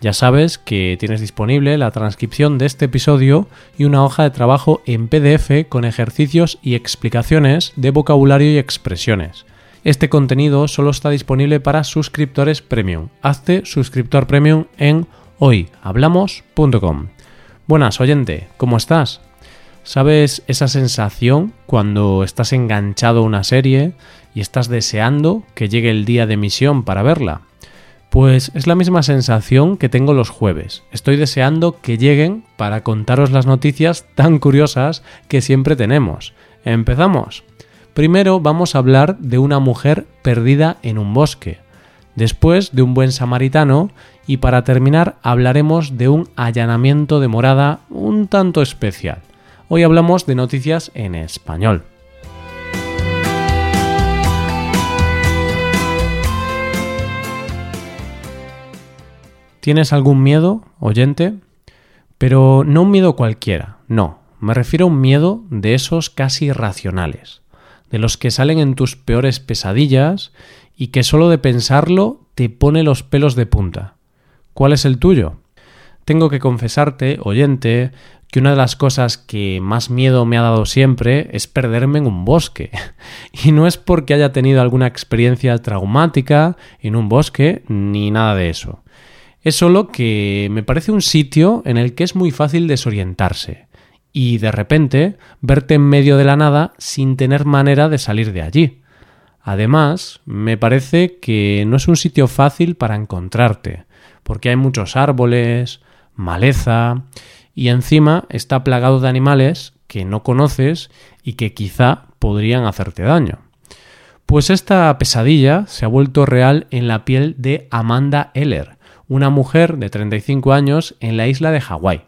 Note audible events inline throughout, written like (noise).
ya sabes que tienes disponible la transcripción de este episodio y una hoja de trabajo en PDF con ejercicios y explicaciones de vocabulario y expresiones. Este contenido solo está disponible para suscriptores premium. Hazte suscriptor premium en hoyhablamos.com. Buenas, oyente, ¿cómo estás? ¿Sabes esa sensación cuando estás enganchado a una serie y estás deseando que llegue el día de emisión para verla? Pues es la misma sensación que tengo los jueves. Estoy deseando que lleguen para contaros las noticias tan curiosas que siempre tenemos. ¿Empezamos? Primero vamos a hablar de una mujer perdida en un bosque, después de un buen samaritano y para terminar hablaremos de un allanamiento de morada un tanto especial. Hoy hablamos de noticias en español. ¿Tienes algún miedo, oyente? Pero no un miedo cualquiera, no. Me refiero a un miedo de esos casi irracionales, de los que salen en tus peores pesadillas y que solo de pensarlo te pone los pelos de punta. ¿Cuál es el tuyo? Tengo que confesarte, oyente, que una de las cosas que más miedo me ha dado siempre es perderme en un bosque. (laughs) Y no es porque haya tenido alguna experiencia traumática en un bosque, ni nada de eso. Es solo que me parece un sitio en el que es muy fácil desorientarse y de repente verte en medio de la nada sin tener manera de salir de allí. Además, me parece que no es un sitio fácil para encontrarte, porque hay muchos árboles, maleza, y encima está plagado de animales que no conoces y que quizá podrían hacerte daño. Pues esta pesadilla se ha vuelto real en la piel de Amanda Eller, una mujer de 35 años en la isla de Hawái.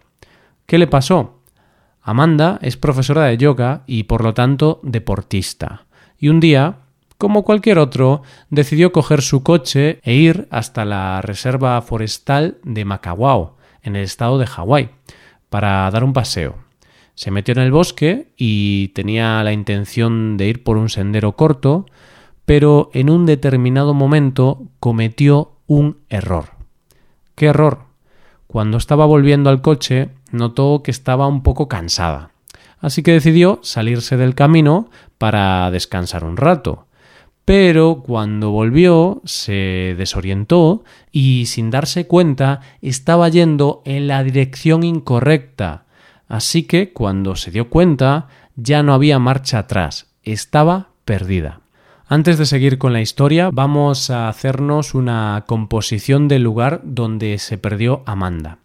¿Qué le pasó? Amanda es profesora de yoga y por lo tanto deportista. Y un día, como cualquier otro, decidió coger su coche e ir hasta la reserva forestal de Makawao, en el estado de Hawái, para dar un paseo. Se metió en el bosque y tenía la intención de ir por un sendero corto, pero en un determinado momento cometió un error. ¡Qué error! Cuando estaba volviendo al coche, notó que estaba un poco cansada. Así que decidió salirse del camino para descansar un rato. Pero cuando volvió se desorientó y sin darse cuenta estaba yendo en la dirección incorrecta. Así que cuando se dio cuenta ya no había marcha atrás, estaba perdida. Antes de seguir con la historia, vamos a hacernos una composición del lugar donde se perdió Amanda.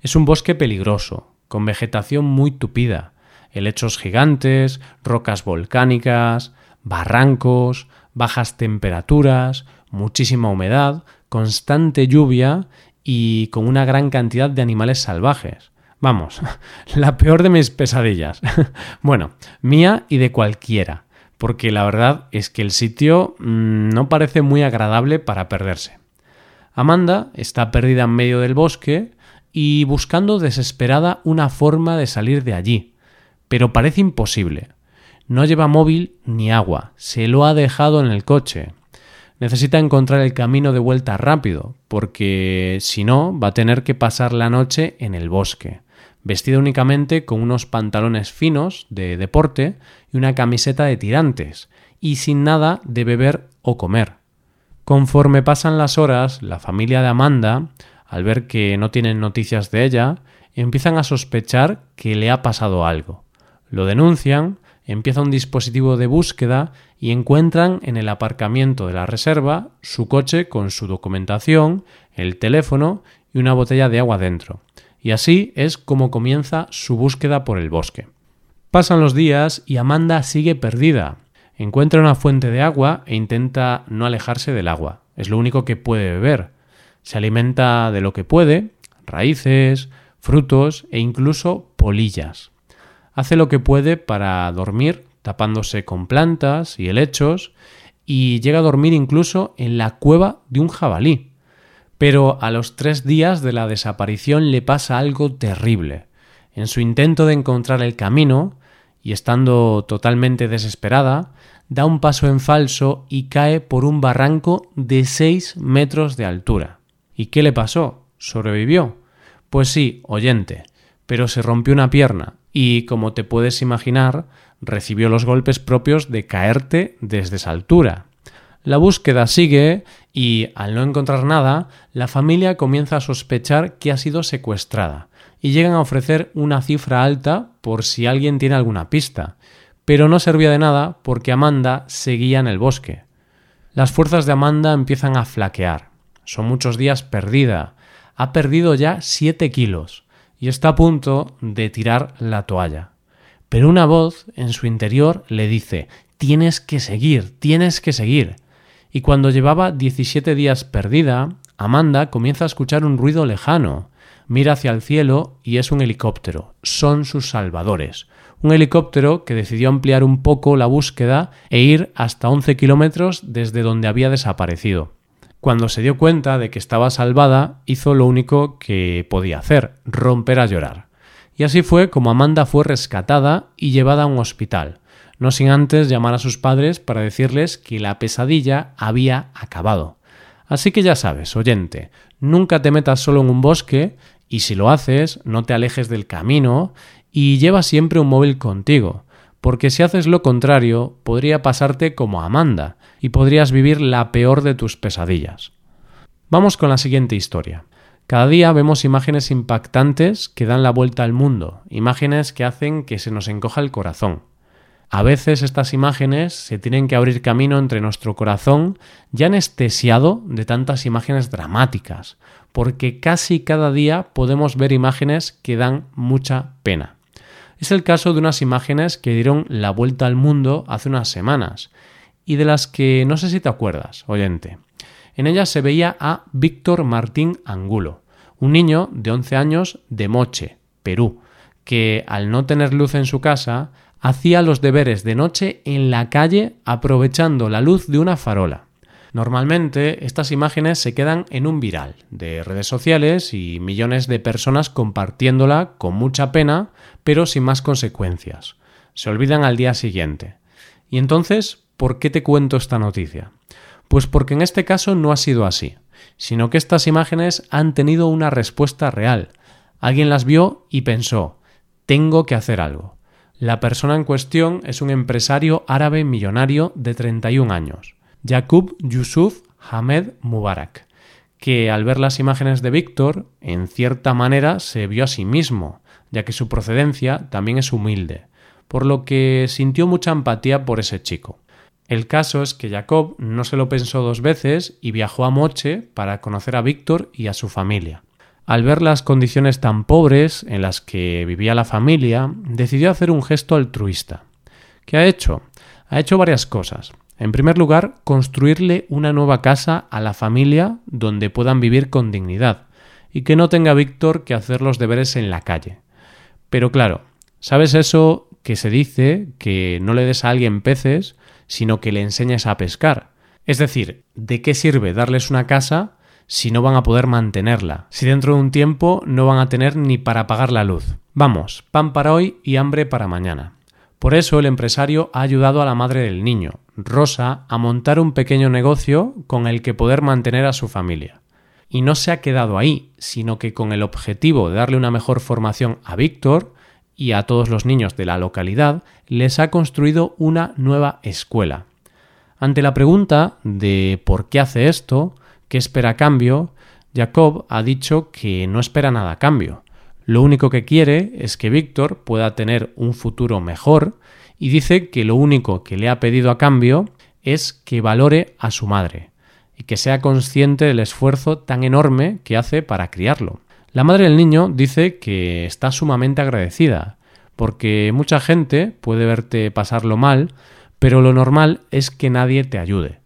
Es un bosque peligroso, con vegetación muy tupida, helechos gigantes, rocas volcánicas, barrancos, bajas temperaturas, muchísima humedad, constante lluvia y con una gran cantidad de animales salvajes. Vamos, (laughs) la peor de mis pesadillas. (laughs) bueno, mía y de cualquiera porque la verdad es que el sitio mm, no parece muy agradable para perderse. Amanda está perdida en medio del bosque y buscando desesperada una forma de salir de allí, pero parece imposible. No lleva móvil ni agua, se lo ha dejado en el coche. Necesita encontrar el camino de vuelta rápido, porque si no va a tener que pasar la noche en el bosque vestida únicamente con unos pantalones finos de deporte y una camiseta de tirantes, y sin nada de beber o comer. Conforme pasan las horas, la familia de Amanda, al ver que no tienen noticias de ella, empiezan a sospechar que le ha pasado algo. Lo denuncian, empieza un dispositivo de búsqueda y encuentran en el aparcamiento de la reserva su coche con su documentación, el teléfono y una botella de agua dentro. Y así es como comienza su búsqueda por el bosque. Pasan los días y Amanda sigue perdida. Encuentra una fuente de agua e intenta no alejarse del agua. Es lo único que puede beber. Se alimenta de lo que puede, raíces, frutos e incluso polillas. Hace lo que puede para dormir tapándose con plantas y helechos y llega a dormir incluso en la cueva de un jabalí. Pero a los tres días de la desaparición le pasa algo terrible. En su intento de encontrar el camino, y estando totalmente desesperada, da un paso en falso y cae por un barranco de seis metros de altura. ¿Y qué le pasó? ¿Sobrevivió? Pues sí, oyente, pero se rompió una pierna y, como te puedes imaginar, recibió los golpes propios de caerte desde esa altura. La búsqueda sigue y, al no encontrar nada, la familia comienza a sospechar que ha sido secuestrada y llegan a ofrecer una cifra alta por si alguien tiene alguna pista. Pero no servía de nada porque Amanda seguía en el bosque. Las fuerzas de Amanda empiezan a flaquear. Son muchos días perdida. Ha perdido ya siete kilos y está a punto de tirar la toalla. Pero una voz en su interior le dice Tienes que seguir, tienes que seguir. Y cuando llevaba 17 días perdida, Amanda comienza a escuchar un ruido lejano. Mira hacia el cielo y es un helicóptero. Son sus salvadores. Un helicóptero que decidió ampliar un poco la búsqueda e ir hasta 11 kilómetros desde donde había desaparecido. Cuando se dio cuenta de que estaba salvada, hizo lo único que podía hacer, romper a llorar. Y así fue como Amanda fue rescatada y llevada a un hospital, no sin antes llamar a sus padres para decirles que la pesadilla había acabado. Así que ya sabes, oyente, nunca te metas solo en un bosque y si lo haces, no te alejes del camino y lleva siempre un móvil contigo, porque si haces lo contrario, podría pasarte como Amanda, y podrías vivir la peor de tus pesadillas. Vamos con la siguiente historia. Cada día vemos imágenes impactantes que dan la vuelta al mundo, imágenes que hacen que se nos encoja el corazón. A veces estas imágenes se tienen que abrir camino entre nuestro corazón ya anestesiado de tantas imágenes dramáticas, porque casi cada día podemos ver imágenes que dan mucha pena. Es el caso de unas imágenes que dieron la vuelta al mundo hace unas semanas y de las que no sé si te acuerdas, oyente. En ellas se veía a Víctor Martín Angulo, un niño de 11 años de Moche, Perú, que al no tener luz en su casa, hacía los deberes de noche en la calle aprovechando la luz de una farola. Normalmente estas imágenes se quedan en un viral de redes sociales y millones de personas compartiéndola con mucha pena, pero sin más consecuencias. Se olvidan al día siguiente. Y entonces, ¿Por qué te cuento esta noticia? Pues porque en este caso no ha sido así, sino que estas imágenes han tenido una respuesta real. Alguien las vio y pensó, tengo que hacer algo. La persona en cuestión es un empresario árabe millonario de 31 años, Yaqub Yusuf Hamed Mubarak, que al ver las imágenes de Víctor, en cierta manera se vio a sí mismo, ya que su procedencia también es humilde, por lo que sintió mucha empatía por ese chico. El caso es que Jacob no se lo pensó dos veces y viajó a Moche para conocer a Víctor y a su familia. Al ver las condiciones tan pobres en las que vivía la familia, decidió hacer un gesto altruista. ¿Qué ha hecho? Ha hecho varias cosas. En primer lugar, construirle una nueva casa a la familia donde puedan vivir con dignidad y que no tenga Víctor que hacer los deberes en la calle. Pero claro, ¿sabes eso que se dice que no le des a alguien peces sino que le enseñes a pescar. Es decir, ¿de qué sirve darles una casa si no van a poder mantenerla? Si dentro de un tiempo no van a tener ni para pagar la luz. Vamos, pan para hoy y hambre para mañana. Por eso el empresario ha ayudado a la madre del niño, Rosa, a montar un pequeño negocio con el que poder mantener a su familia. Y no se ha quedado ahí, sino que con el objetivo de darle una mejor formación a Víctor, y a todos los niños de la localidad les ha construido una nueva escuela. Ante la pregunta de por qué hace esto, qué espera a cambio, Jacob ha dicho que no espera nada a cambio. Lo único que quiere es que Víctor pueda tener un futuro mejor y dice que lo único que le ha pedido a cambio es que valore a su madre y que sea consciente del esfuerzo tan enorme que hace para criarlo. La madre del niño dice que está sumamente agradecida, porque mucha gente puede verte pasarlo mal, pero lo normal es que nadie te ayude.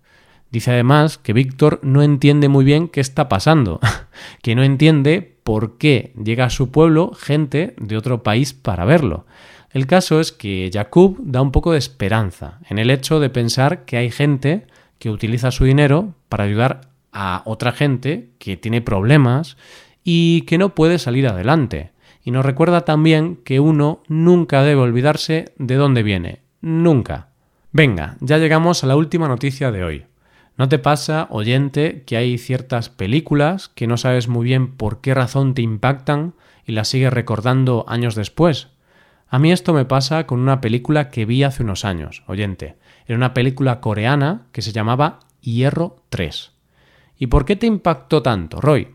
Dice además que Víctor no entiende muy bien qué está pasando, (laughs) que no entiende por qué llega a su pueblo gente de otro país para verlo. El caso es que Jacob da un poco de esperanza en el hecho de pensar que hay gente que utiliza su dinero para ayudar a otra gente que tiene problemas y que no puede salir adelante. Y nos recuerda también que uno nunca debe olvidarse de dónde viene. Nunca. Venga, ya llegamos a la última noticia de hoy. ¿No te pasa, oyente, que hay ciertas películas que no sabes muy bien por qué razón te impactan y las sigues recordando años después? A mí esto me pasa con una película que vi hace unos años, oyente. Era una película coreana que se llamaba Hierro 3. ¿Y por qué te impactó tanto, Roy?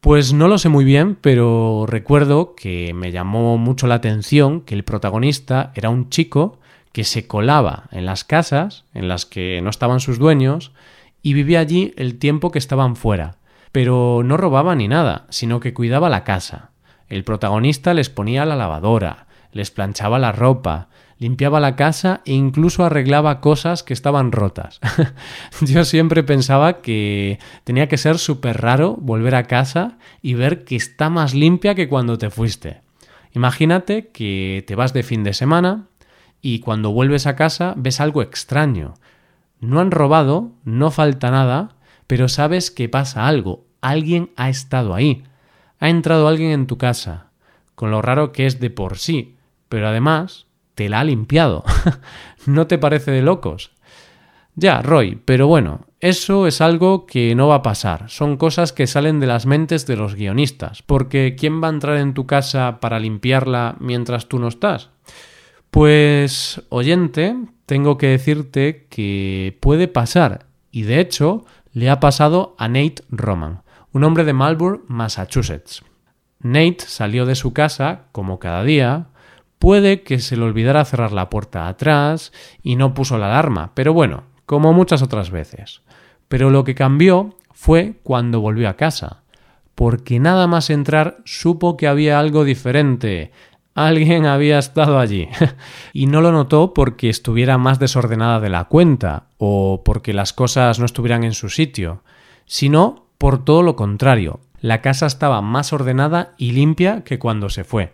Pues no lo sé muy bien, pero recuerdo que me llamó mucho la atención que el protagonista era un chico que se colaba en las casas en las que no estaban sus dueños y vivía allí el tiempo que estaban fuera. Pero no robaba ni nada, sino que cuidaba la casa. El protagonista les ponía la lavadora, les planchaba la ropa, limpiaba la casa e incluso arreglaba cosas que estaban rotas. (laughs) Yo siempre pensaba que tenía que ser súper raro volver a casa y ver que está más limpia que cuando te fuiste. Imagínate que te vas de fin de semana y cuando vuelves a casa ves algo extraño. No han robado, no falta nada, pero sabes que pasa algo. Alguien ha estado ahí. Ha entrado alguien en tu casa, con lo raro que es de por sí, pero además te la ha limpiado. (laughs) ¿No te parece de locos? Ya, Roy, pero bueno, eso es algo que no va a pasar. Son cosas que salen de las mentes de los guionistas, porque ¿quién va a entrar en tu casa para limpiarla mientras tú no estás? Pues, oyente, tengo que decirte que puede pasar, y de hecho le ha pasado a Nate Roman, un hombre de Marlborough, Massachusetts. Nate salió de su casa, como cada día, Puede que se le olvidara cerrar la puerta atrás y no puso la alarma, pero bueno, como muchas otras veces. Pero lo que cambió fue cuando volvió a casa, porque nada más entrar supo que había algo diferente. Alguien (laughs) había estado allí. (laughs) y no lo notó porque estuviera más desordenada de la cuenta o porque las cosas no estuvieran en su sitio, sino por todo lo contrario. La casa estaba más ordenada y limpia que cuando se fue.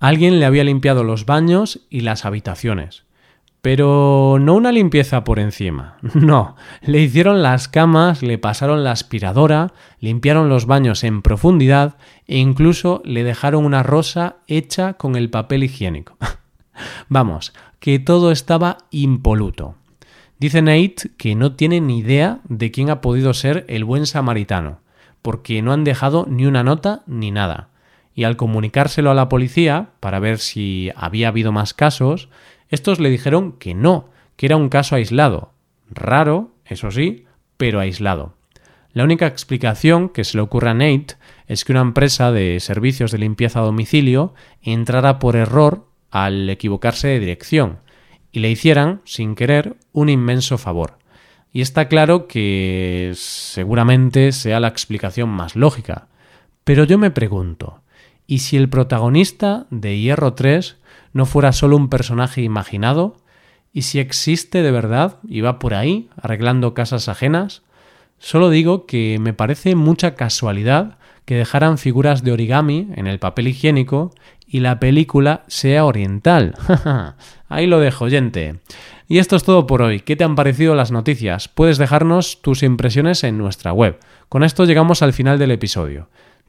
Alguien le había limpiado los baños y las habitaciones. Pero no una limpieza por encima. (laughs) No, le hicieron las camas, le pasaron la aspiradora, limpiaron los baños en profundidad e incluso le dejaron una rosa hecha con el papel higiénico. (laughs) Vamos, que todo estaba impoluto. Dice Nate que no tiene ni idea de quién ha podido ser el buen samaritano, porque no han dejado ni una nota ni nada y al comunicárselo a la policía para ver si había habido más casos, estos le dijeron que no, que era un caso aislado. Raro, eso sí, pero aislado. La única explicación que se le ocurre a Nate es que una empresa de servicios de limpieza a domicilio entrara por error al equivocarse de dirección y le hicieran, sin querer, un inmenso favor. Y está claro que seguramente sea la explicación más lógica. Pero yo me pregunto, ¿Y si el protagonista de Hierro 3 no fuera solo un personaje imaginado? ¿Y si existe de verdad y va por ahí arreglando casas ajenas? Solo digo que me parece mucha casualidad que dejaran figuras de origami en el papel higiénico y la película sea oriental. (laughs) Ahí lo dejo, gente. Y esto es todo por hoy. ¿Qué te han parecido las noticias? Puedes dejarnos tus impresiones en nuestra web. Con esto llegamos al final del episodio.